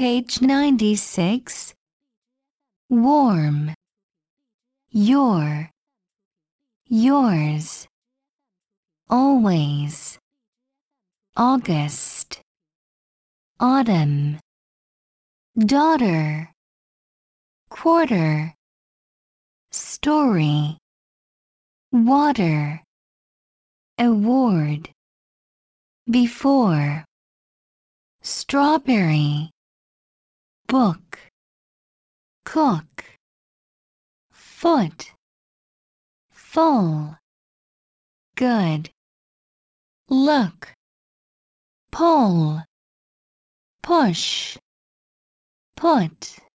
Page 96. Warm. Your. Yours. Always. August. Autumn. Daughter. Quarter. Story. Water. Award. Before. Strawberry. Book. Cook. Foot. Full. Good. Look. Pull. Push. Put.